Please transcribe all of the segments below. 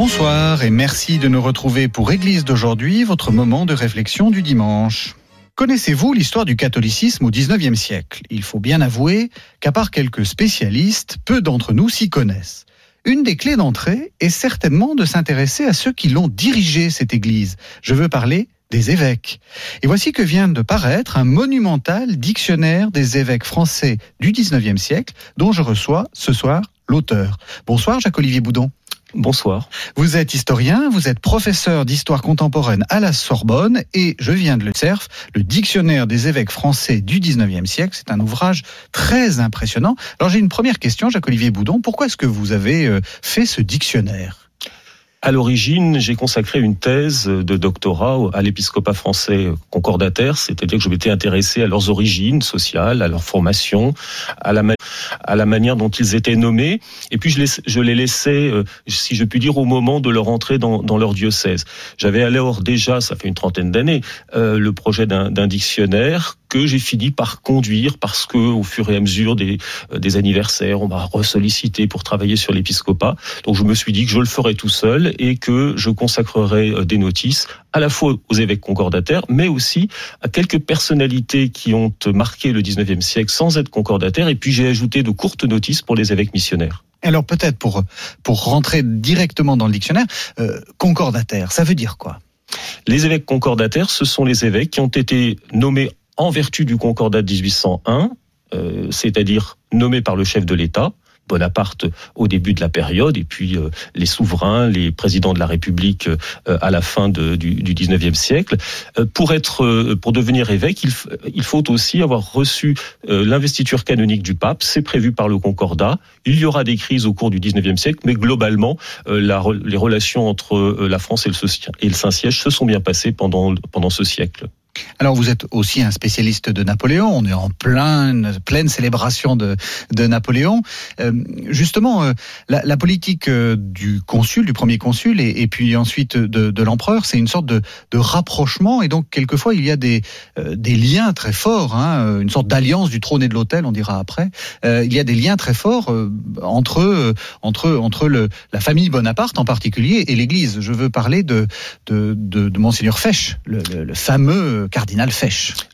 Bonsoir et merci de nous retrouver pour Église d'aujourd'hui, votre moment de réflexion du dimanche. Connaissez-vous l'histoire du catholicisme au XIXe siècle? Il faut bien avouer qu'à part quelques spécialistes, peu d'entre nous s'y connaissent. Une des clés d'entrée est certainement de s'intéresser à ceux qui l'ont dirigé, cette Église. Je veux parler des évêques. Et voici que vient de paraître un monumental dictionnaire des évêques français du XIXe siècle, dont je reçois ce soir l'auteur. Bonsoir Jacques-Olivier Boudon. Bonsoir. Vous êtes historien, vous êtes professeur d'histoire contemporaine à la Sorbonne et je viens de le CERF, le dictionnaire des évêques français du 19e siècle. C'est un ouvrage très impressionnant. Alors j'ai une première question, Jacques-Olivier Boudon. Pourquoi est-ce que vous avez euh, fait ce dictionnaire? À l'origine, j'ai consacré une thèse de doctorat à l'épiscopat français concordataire, c'est-à-dire que je m'étais intéressé à leurs origines sociales, à leur formation, à la, à la manière dont ils étaient nommés, et puis je les, je les laissais, euh, si je puis dire, au moment de leur entrée dans, dans leur diocèse. J'avais alors déjà, ça fait une trentaine d'années, euh, le projet d'un dictionnaire que j'ai fini par conduire parce que au fur et à mesure des, euh, des anniversaires, on m'a ressollicité pour travailler sur l'épiscopat. Donc je me suis dit que je le ferais tout seul et que je consacrerais euh, des notices à la fois aux évêques concordataires, mais aussi à quelques personnalités qui ont marqué le 19e siècle sans être concordataires. Et puis j'ai ajouté de courtes notices pour les évêques missionnaires. Alors peut-être pour, pour rentrer directement dans le dictionnaire, euh, concordataire, ça veut dire quoi? Les évêques concordataires, ce sont les évêques qui ont été nommés en vertu du Concordat de 1801, euh, c'est-à-dire nommé par le chef de l'État, Bonaparte au début de la période, et puis euh, les souverains, les présidents de la République euh, à la fin du, du 19e siècle. pour être, pour devenir évêque, il, il faut aussi avoir reçu l'investiture canonique du pape. C'est prévu par le Concordat. Il y aura des crises au cours du 19e siècle, mais globalement, la, les relations entre la France et le, et le Saint-Siège se sont bien passées pendant, pendant ce siècle. Alors vous êtes aussi un spécialiste de Napoléon, on est en pleine, célébration de, Napoléon. Euh, justement, euh, la, politique euh, du consul, du premier consul, et, puis ensuite de, l'empereur, c'est une sorte de, rapprochement, et donc quelquefois il y a des, liens très forts, hein, une sorte d'alliance du trône et de l'autel, on dira après. il y a des liens très forts entre, entre, entre la famille Bonaparte en particulier et l'Église. Je veux parler de, de, de, Monseigneur Fesch, le fameux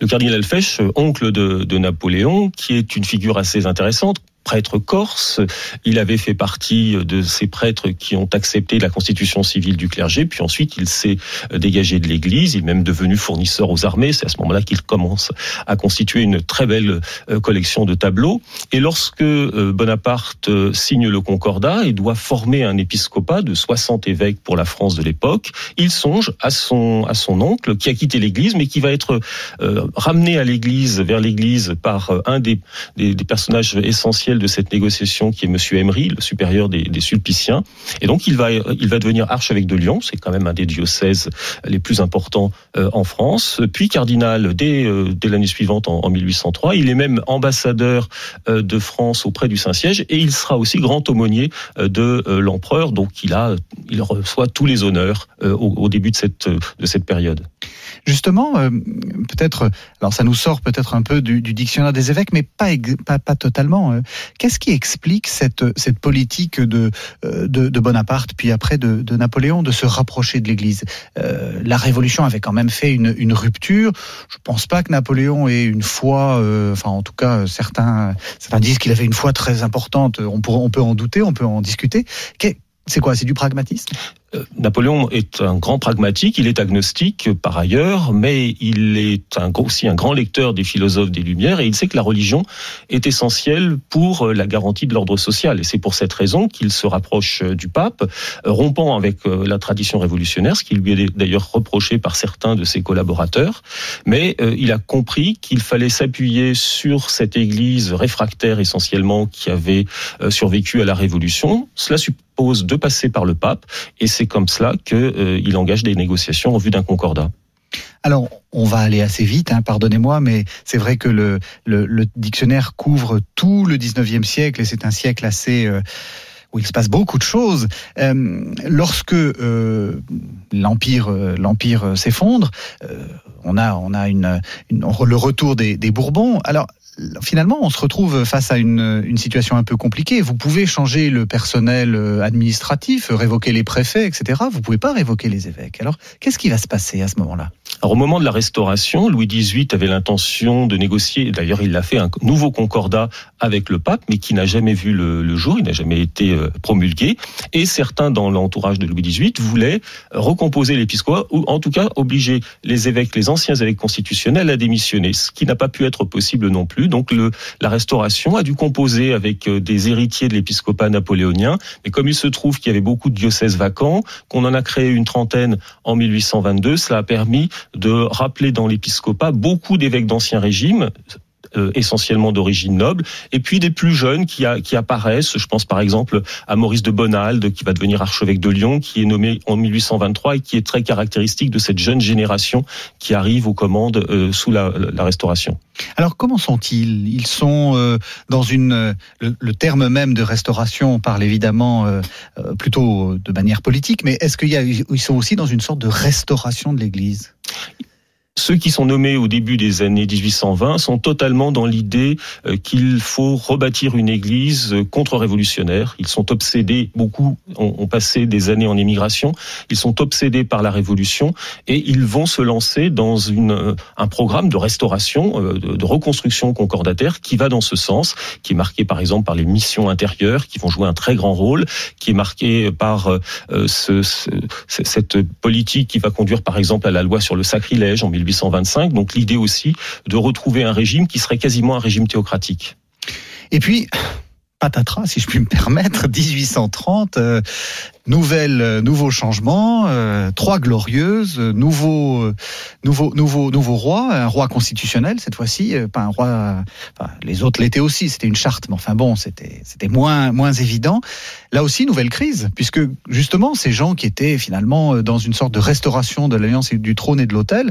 Le cardinal Fesch, oncle de Napoléon, qui est une figure assez intéressante prêtre corse. Il avait fait partie de ces prêtres qui ont accepté la constitution civile du clergé, puis ensuite il s'est dégagé de l'Église, il est même devenu fournisseur aux armées. C'est à ce moment-là qu'il commence à constituer une très belle euh, collection de tableaux. Et lorsque euh, Bonaparte euh, signe le Concordat et doit former un épiscopat de 60 évêques pour la France de l'époque, il songe à son, à son oncle qui a quitté l'Église, mais qui va être ramené à l'Église, vers l'Église, par un des, personnages essentiels de cette négociation qui est Monsieur Emery, le supérieur des, Sulpiciens. Et donc il va, il va devenir archevêque de Lyon, c'est quand même un des diocèses les plus importants euh, en France. Puis cardinal dès, euh, dès l'année suivante, en, en, 1803. Il est même ambassadeur euh, de France auprès du Saint-Siège et il sera aussi grand aumônier de l'empereur. Donc il a, il reçoit tous les honneurs au, au, début de cette, de cette période. Justement, peut-être, alors ça nous sort peut-être un peu du, du, dictionnaire des évêques, mais pas, pas, pas totalement. Qu'est-ce qui explique cette, cette politique de, de, de Bonaparte, puis après de, de, Napoléon, de se rapprocher de l'Église? Euh, La Révolution avait quand même fait une, une rupture. Je ne pense pas que Napoléon ait une foi, euh, enfin en tout cas certains, certains disent qu'il avait une foi très importante. On, pourrait, on peut en douter, on peut en discuter. C'est quoi C'est du pragmatisme? euh, Napoléon est un grand pragmatique, il est agnostique par ailleurs, mais il est aussi un grand lecteur des philosophes des Lumières et il sait que la religion est essentielle pour euh, la garantie de l'ordre social. Et c'est pour cette raison qu'il se rapproche euh, du pape, rompant avec la tradition révolutionnaire, ce qui lui est d'ailleurs reproché par certains de ses collaborateurs. Mais il a compris qu'il fallait s'appuyer sur cette Église réfractaire essentiellement qui avait survécu à la Révolution. Cela suppose de passer par le pape et c'est c'est comme cela qu'il euh, engage des négociations en vue d'un concordat. Alors, on va aller assez vite, hein, pardonnez-moi, mais c'est vrai que le, dictionnaire couvre tout le 19e siècle et c'est un siècle assez... Euh, où il se passe beaucoup de choses. Euh, lorsque euh, l'empire l'empire s'effondre, on a on a une le retour des, des Bourbons. Alors finalement, on se retrouve face à une, situation un peu compliquée. Vous pouvez changer le personnel administratif, révoquer les préfets, etc. Vous pouvez pas révoquer les évêques. Alors, qu'est-ce qui va se passer à ce moment-là? Alors, au moment de la Restauration, Louis XVIII avait l'intention de négocier, d'ailleurs il l'a fait, un nouveau concordat avec le pape, mais qui n'a jamais vu le, le jour, il n'a jamais été euh, promulgué. Et certains dans l'entourage de Louis XVIII voulaient recomposer l'épiscopat, ou en tout cas obliger les évêques, les anciens évêques constitutionnels à démissionner, ce qui n'a pas pu être possible non plus. Donc le, la Restauration a dû composer avec euh, des héritiers de l'épiscopat napoléonien. Mais comme il se trouve qu'il y avait beaucoup de diocèses vacants, qu'on en a créé une trentaine en 1822, cela a permis de rappeler dans l'épiscopat beaucoup d'évêques d'ancien régime, euh, essentiellement d'origine noble, et puis des plus jeunes qui, a, qui apparaissent. Je pense par exemple à Maurice de Bonald, qui va devenir archevêque de Lyon, qui est nommé en 1823 et qui est très caractéristique de cette jeune génération qui arrive aux commandes euh, sous la, la, Restauration. Alors comment sont-ils? Ils sont euh, dans une le, le, terme même de restauration on parle évidemment euh, plutôt de manière politique, mais est-ce qu'ils sont aussi dans une sorte de restauration de l'Église? Ceux qui sont nommés au début des années 1820 sont totalement dans l'idée euh, qu'il faut rebâtir une église euh, contre-révolutionnaire. Ils sont obsédés, beaucoup ont, passé des années en émigration, ils sont obsédés par la révolution et ils vont se lancer dans euh, un programme de restauration, de reconstruction concordataire qui va dans ce sens, qui est marqué par exemple par les missions intérieures qui vont jouer un très grand rôle, qui est marqué par ce, ce, cette politique qui va conduire par exemple à la loi sur le sacrilège en 1825. Donc l'idée aussi de retrouver un régime qui serait quasiment un régime théocratique. Et puis, patatras, si je puis me permettre, 1830, euh, euh, nouveau changement, euh, trois glorieuses, nouveau, euh, nouveau, nouveau, nouveau roi, un roi constitutionnel cette fois-ci, euh, pas un roi. Enfin, les autres l'étaient aussi, c'était une charte, mais enfin bon, c'était, c'était moins, moins évident. Là aussi, nouvelle crise, puisque justement, ces gens qui étaient finalement dans une sorte de restauration de l'alliance du trône et de l'autel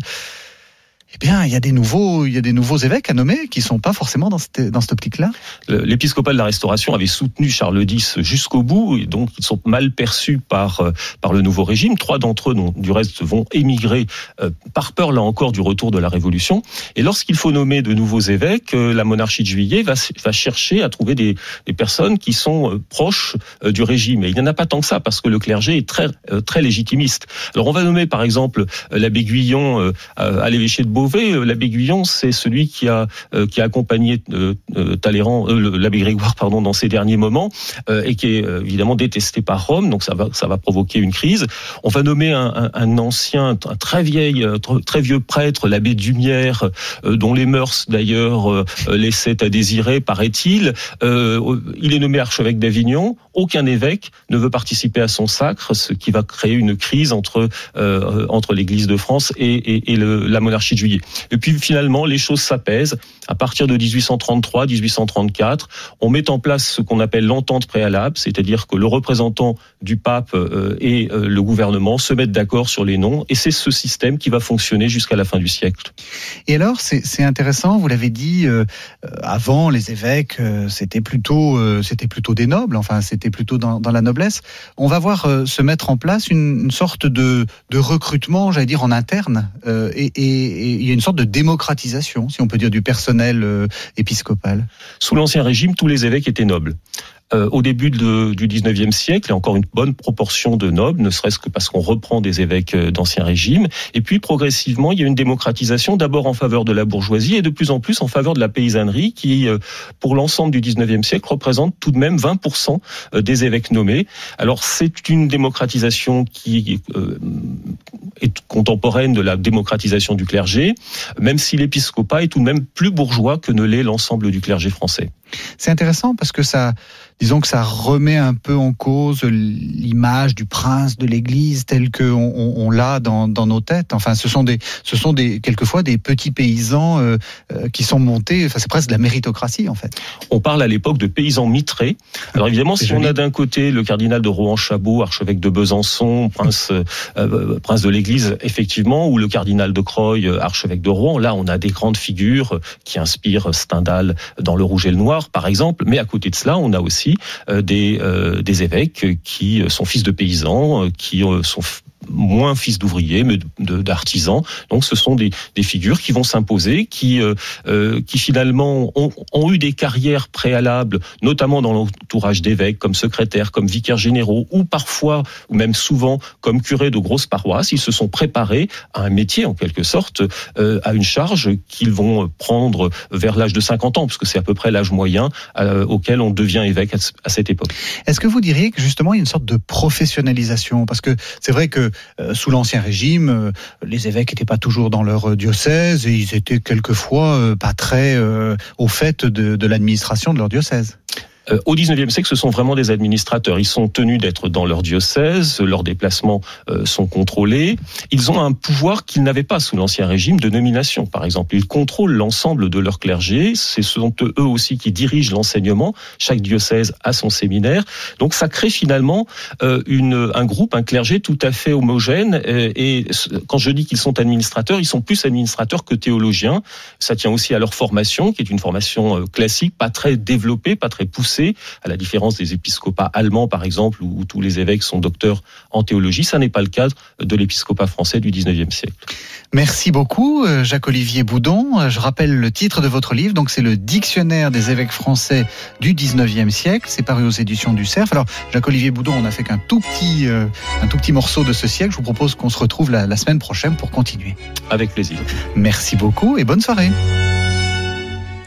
eh bien, il y a des nouveaux, il y a des nouveaux évêques à nommer qui sont pas forcément dans cette, dans cette optique-là. L'épiscopat de la Restauration avait soutenu Charles X jusqu'au bout, et donc ils sont mal perçus par euh, par le nouveau régime. Trois d'entre eux, du reste, vont émigrer euh, par peur là encore du retour de la Révolution. Et lorsqu'il faut nommer de nouveaux évêques, euh, la monarchie de Juillet va, chercher à trouver des, des personnes qui sont proches du régime. Et il n'y en a pas tant que ça, parce que le clergé est très très légitimiste. Alors on va nommer par exemple l'abbé Guyon à l'évêché de Beau Euh, l'abbé Guyon, c'est celui qui a euh, qui a accompagné euh, Talleyrand, l'abbé Grégoire, pardon, dans ses derniers moments, et qui est évidemment détesté par Rome. Donc ça va ça va provoquer une crise. On va nommer un, ancien, un très vieil, très vieux prêtre, l'abbé Dumière, dont les mœurs d'ailleurs laissaient à désirer, paraît-il. il est nommé archevêque d'Avignon. Aucun évêque ne veut participer à son sacre, ce qui va créer une crise entre entre l'Église de France et, la monarchie de. Et puis finalement, les choses s'apaisent. À partir de 1833-1834, on met en place ce qu'on appelle l'entente préalable, c'est-à-dire que le représentant du pape euh, et euh, le gouvernement se mettent d'accord sur les noms, et c'est ce système qui va fonctionner jusqu'à la fin du siècle. Et alors, c'est intéressant, vous l'avez dit, euh, avant les évêques, c'était plutôt, plutôt des nobles, enfin c'était plutôt dans, la noblesse. On va voir se mettre en place une, sorte de, recrutement, j'allais dire en interne, et il y a une sorte de démocratisation, si on peut dire, du personnel euh, épiscopal. Sous l'Ancien Régime, tous les évêques étaient nobles. Euh, au début du 19e siècle, il y a encore une bonne proportion de nobles, ne serait-ce que parce qu'on reprend des évêques euh, d'ancien régime. Et puis progressivement, il y a une démocratisation, d'abord en faveur de la bourgeoisie et de plus en plus en faveur de la paysannerie, qui, euh, pour l'ensemble du 19e siècle, représente tout de même 20% des évêques nommés. Alors c'est une démocratisation qui est contemporaine de la démocratisation du clergé, même si l'épiscopat est tout de même plus bourgeois que ne l'est l'ensemble du clergé français. C'est intéressant parce que ça, disons que ça remet un peu en cause l'image du prince de l'Église tel que on, on, l'a dans, dans, nos têtes. Enfin, ce sont des, ce sont des quelquefois des petits paysans euh, euh, qui sont montés. Enfin, c'est presque de la méritocratie en fait. On parle à l'époque de paysans mitrés. Alors évidemment, si on a d'un côté le cardinal de Rohan-Chabot, archevêque de Besançon, prince, euh, prince de l'Église, effectivement, ou le cardinal de Croy, archevêque de Rouen, là, on a des grandes figures qui inspirent Stendhal dans Le Rouge et le Noir, par exemple. Mais à côté de cela, on a aussi euh, des, euh, des évêques qui sont fils de paysans, euh, qui sont moins fils d'ouvriers, mais d'artisans. Donc ce sont des, des figures qui vont s'imposer, qui, euh, euh, qui finalement ont, ont, eu des carrières préalables, notamment dans l'entourage d'évêques, comme secrétaires, comme vicaires généraux, ou parfois, ou même souvent, comme curés de grosses paroisses. Ils se sont préparés à un métier, en quelque sorte, euh, à une charge qu'ils vont prendre vers l'âge de 50 ans, parce que c'est à peu près l'âge moyen auquel on devient évêque à, à cette époque. Est-ce que vous diriez que justement il y a une sorte de professionnalisation? Parce que c'est vrai que sous l'Ancien Régime, euh, les évêques n'étaient pas toujours dans leur diocèse et ils étaient quelquefois euh, pas très au fait de, de l'administration de leur diocèse. Euh, au 19e siècle, ce sont vraiment des administrateurs. Ils sont tenus d'être dans leur diocèse, leurs déplacements euh, sont contrôlés. Ils ont un pouvoir qu'ils n'avaient pas sous l'Ancien Régime de nomination, par exemple. Ils contrôlent l'ensemble de leur clergé. Ce sont eux aussi qui dirigent l'enseignement. Chaque diocèse a son séminaire. Donc ça crée finalement euh, un groupe, un clergé tout à fait homogène. Et quand je dis qu'ils sont administrateurs, ils sont plus administrateurs que théologiens. Ça tient aussi à leur formation, qui est une formation classique, pas très développée, pas très poussée à la différence des épiscopats allemands, par exemple, où tous les évêques sont docteurs en théologie. Ça n'est pas le cas de l'épiscopat français du 19e siècle. Merci beaucoup, euh, Jacques-Olivier Boudon. Euh, je rappelle le titre de votre livre, donc c'est le Dictionnaire des évêques français du 19e siècle. C'est paru aux éditions du Cerf. Alors, Jacques-Olivier Boudon, on a fait qu'un tout petit, euh, un tout petit morceau de ce siècle. Je vous propose qu'on se retrouve la semaine prochaine pour continuer. Avec plaisir. Merci beaucoup et bonne soirée.